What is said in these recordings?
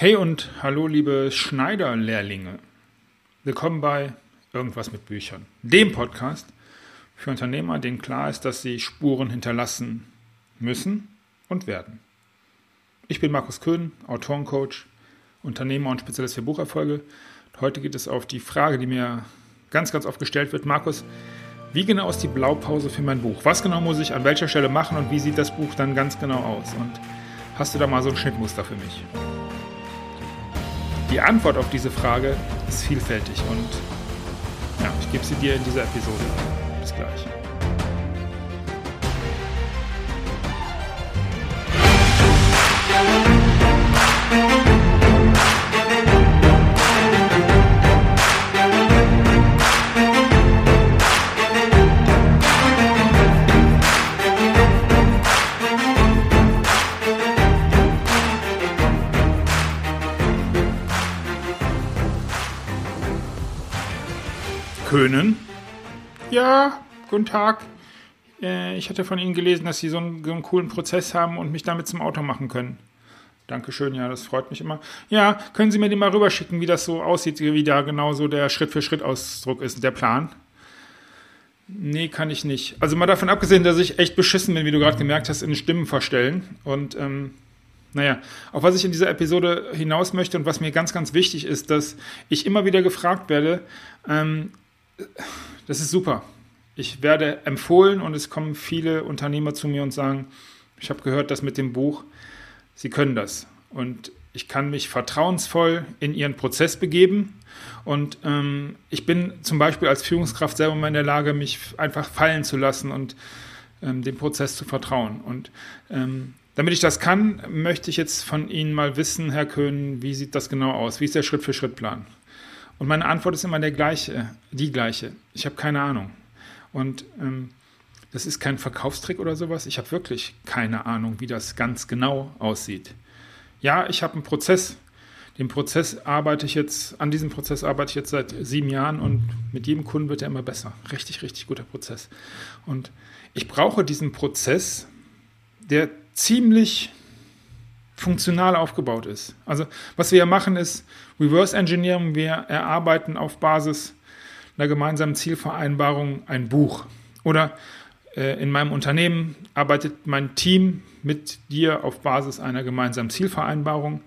Hey und hallo liebe Schneiderlehrlinge. Willkommen bei Irgendwas mit Büchern, dem Podcast für Unternehmer, denen klar ist, dass sie Spuren hinterlassen müssen und werden. Ich bin Markus Köhn, Autorencoach, Unternehmer und Spezialist für Bucherfolge. Heute geht es auf die Frage, die mir ganz, ganz oft gestellt wird. Markus, wie genau ist die Blaupause für mein Buch? Was genau muss ich an welcher Stelle machen und wie sieht das Buch dann ganz genau aus? Und hast du da mal so ein Schnittmuster für mich? Die Antwort auf diese Frage ist vielfältig und ja, ich gebe sie dir in dieser Episode. Bis gleich. Köhnen. Ja, guten Tag. Äh, ich hatte von Ihnen gelesen, dass Sie so einen, so einen, coolen Prozess haben und mich damit zum Auto machen können. Dankeschön, ja, das freut mich immer. Ja, können Sie mir den mal rüberschicken, wie das so aussieht, wie da genau so der Schritt-für-Schritt-Ausdruck ist, der Plan? Nee, kann ich nicht. Also mal davon abgesehen, dass ich echt beschissen bin, wie du gerade gemerkt hast, in Stimmen verstellen. Und ähm, naja, auf was ich in dieser Episode hinaus möchte und was mir ganz, ganz wichtig ist, dass ich immer wieder gefragt werde, ähm, das ist super. Ich werde empfohlen und es kommen viele Unternehmer zu mir und sagen, ich habe gehört, dass mit dem Buch, Sie können das. Und ich kann mich vertrauensvoll in Ihren Prozess begeben. Und ähm, ich bin zum Beispiel als Führungskraft selber mal in der Lage, mich einfach fallen zu lassen und ähm, dem Prozess zu vertrauen. Und ähm, damit ich das kann, möchte ich jetzt von Ihnen mal wissen, Herr Köhn, wie sieht das genau aus? Wie ist der Schritt-für-Schritt-Plan? Und meine Antwort ist immer der gleiche, die gleiche. Ich habe keine Ahnung. Und ähm, das ist kein Verkaufstrick oder sowas. Ich habe wirklich keine Ahnung, wie das ganz genau aussieht. Ja, ich habe einen Prozess. Den Prozess arbeite ich jetzt, an diesem Prozess arbeite ich jetzt seit sieben Jahren und mit jedem Kunden wird er immer besser. Richtig, richtig guter Prozess. Und ich brauche diesen Prozess, der ziemlich funktional aufgebaut ist. Also was wir machen ist Reverse Engineering. Wir erarbeiten auf Basis einer gemeinsamen Zielvereinbarung ein Buch. Oder äh, in meinem Unternehmen arbeitet mein Team mit dir auf Basis einer gemeinsamen Zielvereinbarung.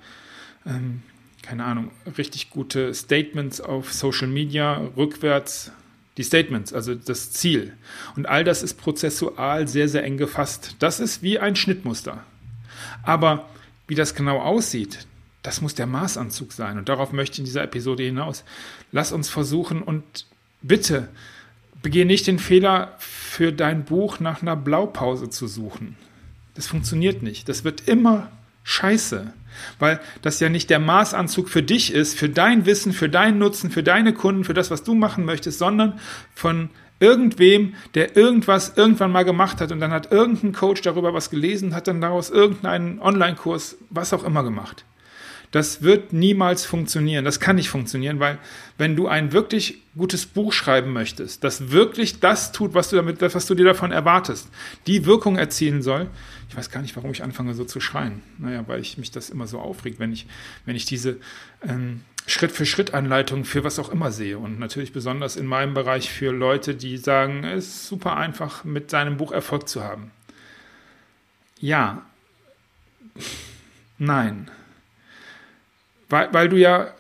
Ähm, keine Ahnung, richtig gute Statements auf Social Media, rückwärts die Statements, also das Ziel. Und all das ist prozessual sehr, sehr eng gefasst. Das ist wie ein Schnittmuster. Aber wie das genau aussieht, das muss der Maßanzug sein. Und darauf möchte ich in dieser Episode hinaus. Lass uns versuchen und bitte begehe nicht den Fehler, für dein Buch nach einer Blaupause zu suchen. Das funktioniert nicht. Das wird immer scheiße. Weil das ja nicht der Maßanzug für dich ist, für dein Wissen, für deinen Nutzen, für deine Kunden, für das, was du machen möchtest, sondern von irgendwem, der irgendwas irgendwann mal gemacht hat und dann hat irgendein Coach darüber was gelesen, hat dann daraus irgendeinen Online-Kurs, was auch immer gemacht. Das wird niemals funktionieren. Das kann nicht funktionieren, weil wenn du ein wirklich gutes Buch schreiben möchtest, das wirklich das tut, was du damit, was du dir davon erwartest, die Wirkung erzielen soll. Ich weiß gar nicht, warum ich anfange so zu schreien. Naja, weil ich mich das immer so aufregt, wenn ich, wenn ich diese ähm, Schritt-für-Schritt-Anleitung für was auch immer sehe. Und natürlich besonders in meinem Bereich für Leute, die sagen, es ist super einfach, mit seinem Buch Erfolg zu haben. Ja, nein. Weil, weil du ja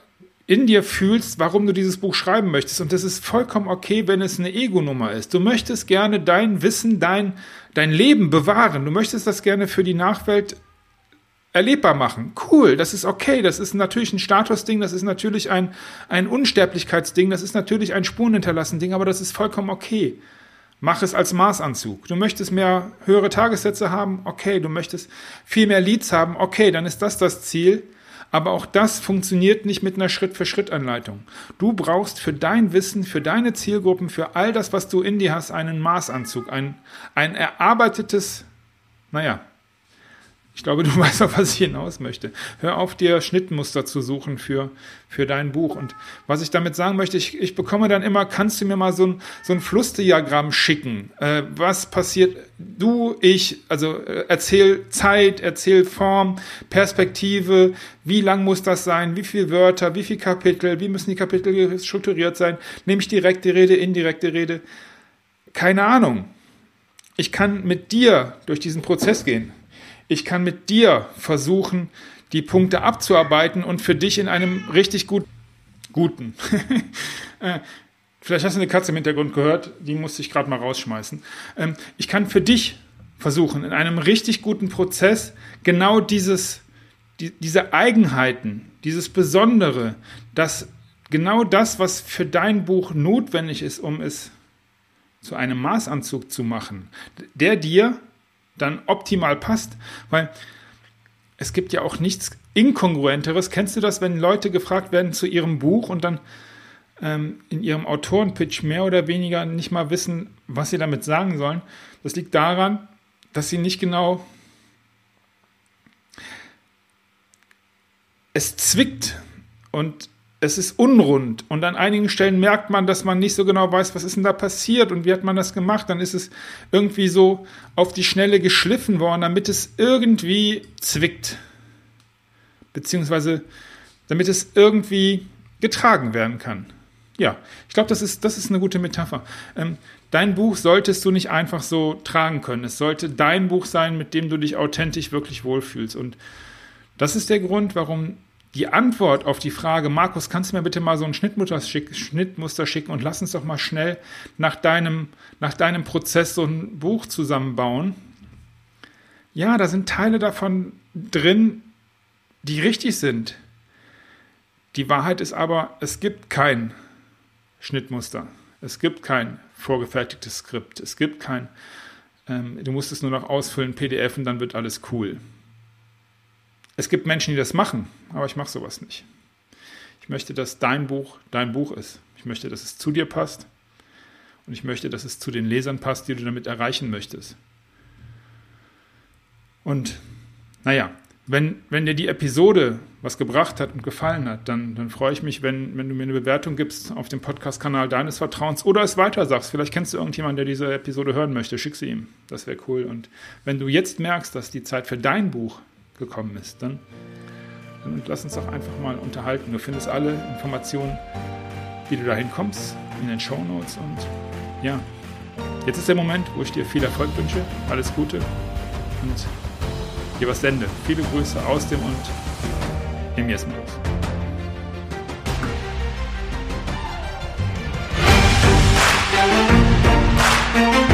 in dir fühlst, warum du dieses Buch schreiben möchtest. Und das ist vollkommen okay, wenn es eine Ego-Nummer ist. Du möchtest gerne dein Wissen, dein, dein Leben bewahren. Du möchtest das gerne für die Nachwelt erlebbar machen. Cool, das ist okay, das ist natürlich ein Statusding, das ist natürlich ein, ein Unsterblichkeitsding, das ist natürlich ein Spurenhinterlassen-Ding, aber das ist vollkommen okay. Mach es als Maßanzug. Du möchtest mehr höhere Tagessätze haben, okay. Du möchtest viel mehr Leads haben, okay, dann ist das das Ziel. Aber auch das funktioniert nicht mit einer Schritt-für-Schritt-Anleitung. Du brauchst für dein Wissen, für deine Zielgruppen, für all das, was du in dir hast, einen Maßanzug, ein, ein erarbeitetes, naja, Ich glaube, du weißt, auf was ich hinaus möchte. Hör auf, dir Schnittmuster zu suchen für, für dein Buch. Und was ich damit sagen möchte, ich, ich bekomme dann immer, kannst du mir mal so ein, so ein Flussdiagramm schicken? Äh, was passiert? Du, ich, also äh, erzähl Zeit, erzähl Form, Perspektive, wie lang muss das sein, wie viele Wörter, wie viele Kapitel, wie müssen die Kapitel strukturiert sein? Nehme ich direkte Rede, indirekte Rede? Keine Ahnung. Ich kann mit dir durch diesen Prozess gehen ich kann mit dir versuchen, die Punkte abzuarbeiten und für dich in einem richtig gut, guten. Äh, vielleicht hast du eine Katze im Hintergrund gehört, die musste ich gerade mal rausschmeißen. Ähm, ich kann für dich versuchen, in einem richtig guten Prozess genau dieses, die, diese Eigenheiten, dieses Besondere, dass genau das, was für dein Buch notwendig ist, um es zu einem Maßanzug zu machen, der dir dann optimal passt. Weil es gibt ja auch nichts Inkongruenteres. Kennst du das, wenn Leute gefragt werden zu ihrem Buch und dann ähm, in ihrem Autorenpitch mehr oder weniger nicht mal wissen, was sie damit sagen sollen? Das liegt daran, dass sie nicht genau. Es zwickt und es ist unrund und an einigen Stellen merkt man, dass man nicht so genau weiß, was ist denn da passiert und wie hat man das gemacht. Dann ist es irgendwie so auf die Schnelle geschliffen worden, damit es irgendwie zwickt. Beziehungsweise damit es irgendwie getragen werden kann. Ja, ich glaube, das ist, das ist eine gute Metapher. Ähm, dein Buch solltest du nicht einfach so tragen können. Es sollte dein Buch sein, mit dem du dich authentisch wirklich wohlfühlst. Und das ist der Grund, warum die Antwort auf die Frage, Markus, kannst du mir bitte mal so ein Schnittmuster, schick, Schnittmuster schicken und lass uns doch mal schnell nach deinem, nach deinem Prozess so ein Buch zusammenbauen. Ja, da sind Teile davon drin, die richtig sind. Die Wahrheit ist aber, es gibt kein Schnittmuster. Es gibt kein vorgefertigtes Skript. Es gibt kein, ähm, du musst es nur noch ausfüllen, PDF und dann wird alles cool. Es gibt Menschen, die das machen, aber ich mache sowas nicht. Ich möchte, dass dein Buch dein Buch ist. Ich möchte, dass es zu dir passt und ich möchte, dass es zu den Lesern passt, die du damit erreichen möchtest. Und naja, wenn, wenn dir die Episode was gebracht hat und gefallen hat, dann, dann freue ich mich, wenn, wenn du mir eine Bewertung gibst auf dem Podcast-Kanal deines Vertrauens oder es weiter sagst. Vielleicht kennst du irgendjemanden, der diese Episode hören möchte. Schick sie ihm. Das wäre cool. Und wenn du jetzt merkst, dass die Zeit für dein Buch gekommen ist, dann, dann lass uns doch einfach mal unterhalten. Du findest alle Informationen, wie du dahin kommst, in den Show Notes. Und ja, jetzt ist der Moment, wo ich dir viel Erfolg wünsche, alles Gute und dir was sende. Viele Grüße aus dem und im Jesmos. Thank